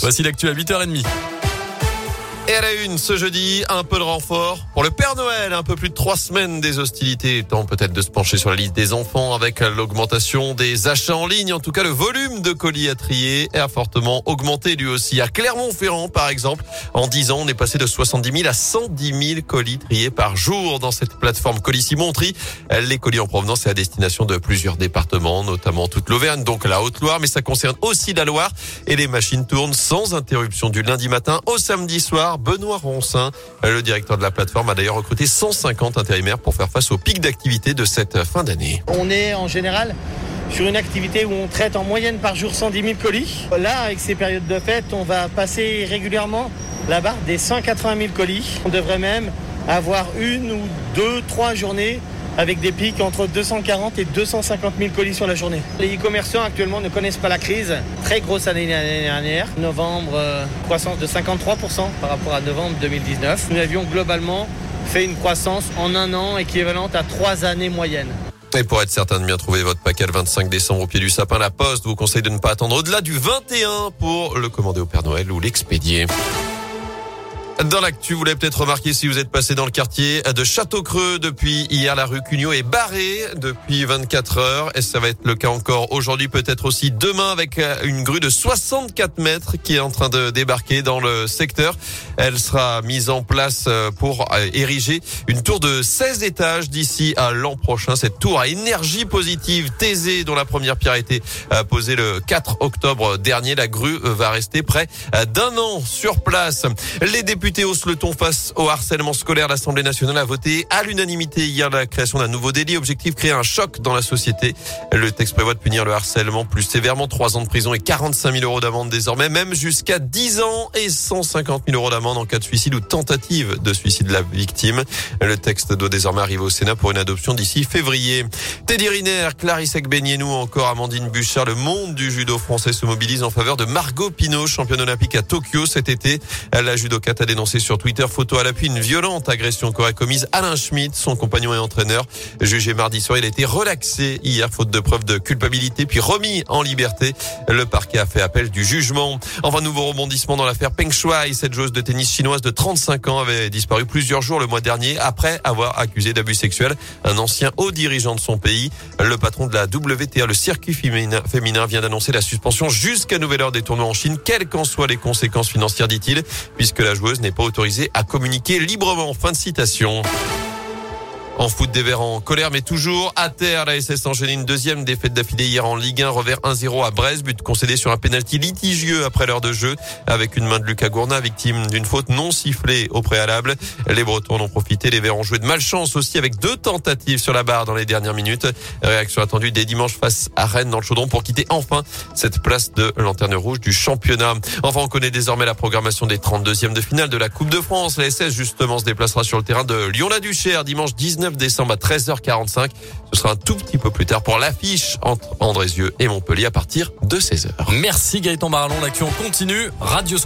Voici l'actu à 8h30. Et à la une, ce jeudi, un peu de renfort pour le Père Noël. Un peu plus de trois semaines des hostilités. Temps peut-être de se pencher sur la liste des enfants avec l'augmentation des achats en ligne. En tout cas, le volume de colis à trier a fortement augmenté lui aussi. À Clermont-Ferrand, par exemple, en 10 ans, on est passé de 70 000 à 110 000 colis triés par jour dans cette plateforme Colis Tri. Les colis en provenance et à destination de plusieurs départements, notamment toute l'Auvergne, donc la Haute-Loire, mais ça concerne aussi la Loire. Et les machines tournent sans interruption du lundi matin au samedi soir Benoît Roncin. Le directeur de la plateforme a d'ailleurs recruté 150 intérimaires pour faire face au pic d'activité de cette fin d'année. On est en général sur une activité où on traite en moyenne par jour 110 000 colis. Là, avec ces périodes de fête, on va passer régulièrement la barre des 180 000 colis. On devrait même avoir une ou deux, trois journées avec des pics entre 240 et 250 000 colis sur la journée. Les e-commerçants actuellement ne connaissent pas la crise. Très grosse année dernière. Novembre, euh, croissance de 53% par rapport à novembre 2019. Nous avions globalement fait une croissance en un an équivalente à trois années moyennes. Et pour être certain de bien trouver votre paquet le 25 décembre au pied du sapin, la Poste vous conseille de ne pas attendre au-delà du 21 pour le commander au Père Noël ou l'expédier. Dans l'actu, vous l'avez peut-être remarqué si vous êtes passé dans le quartier de Château-Creux depuis hier, la rue Cugnot est barrée depuis 24 heures et ça va être le cas encore aujourd'hui, peut-être aussi demain avec une grue de 64 mètres qui est en train de débarquer dans le secteur. Elle sera mise en place euh, pour euh, ériger une tour de 16 étages d'ici à l'an prochain. Cette tour à énergie positive Thésée dont la première pierre a été euh, posée le 4 octobre dernier. La grue va rester près d'un an sur place. Les députés députés haussent le face au harcèlement scolaire. L'Assemblée nationale a voté à l'unanimité hier la création d'un nouveau délit. Objectif, créer un choc dans la société. Le texte prévoit de punir le harcèlement plus sévèrement. 3 ans de prison et 45 000 euros d'amende désormais. Même jusqu'à 10 ans et 150 000 euros d'amende en cas de suicide ou tentative de suicide de la victime. Le texte doit désormais arriver au Sénat pour une adoption d'ici février. Teddy Riner, Clarisse Agbenienou, encore Amandine Bouchard. Le monde du judo français se mobilise en faveur de Margot Pinot, championne olympique à Tokyo cet été. La judokate a sur Twitter, photo à l'appui, une violente agression qu'aurait commise Alain Schmidt, son compagnon et entraîneur. Jugé mardi soir, il a été relaxé hier, faute de preuve de culpabilité, puis remis en liberté. Le parquet a fait appel du jugement. Enfin, nouveau rebondissement dans l'affaire Peng Shuai. Cette joueuse de tennis chinoise de 35 ans avait disparu plusieurs jours le mois dernier après avoir accusé d'abus sexuels un ancien haut dirigeant de son pays. Le patron de la WTA, le circuit féminin vient d'annoncer la suspension jusqu'à nouvelle heure des tournois en Chine, quelles qu'en soient les conséquences financières, dit-il, puisque la joueuse n'est n'est pas autorisé à communiquer librement. Fin de citation. En foot des Verts en colère, mais toujours à terre. La SS enchaîne une deuxième défaite d'affilée hier en Ligue 1, revers 1-0 à Brest, but concédé sur un pénalty litigieux après l'heure de jeu, avec une main de Lucas Gourna, victime d'une faute non sifflée au préalable. Les Bretons ont profité, les Verts ont joué de malchance aussi avec deux tentatives sur la barre dans les dernières minutes. Réaction attendue dès dimanche face à Rennes dans le chaudron pour quitter enfin cette place de lanterne rouge du championnat. Enfin, on connaît désormais la programmation des 32e de finale de la Coupe de France. La SS justement se déplacera sur le terrain de Lyon-la-Duchère dimanche 19 décembre à 13h45. Ce sera un tout petit peu plus tard pour l'affiche entre Andrézieux et Montpellier à partir de 16h. Merci Gaëtan Barallon. L'action continue. Radio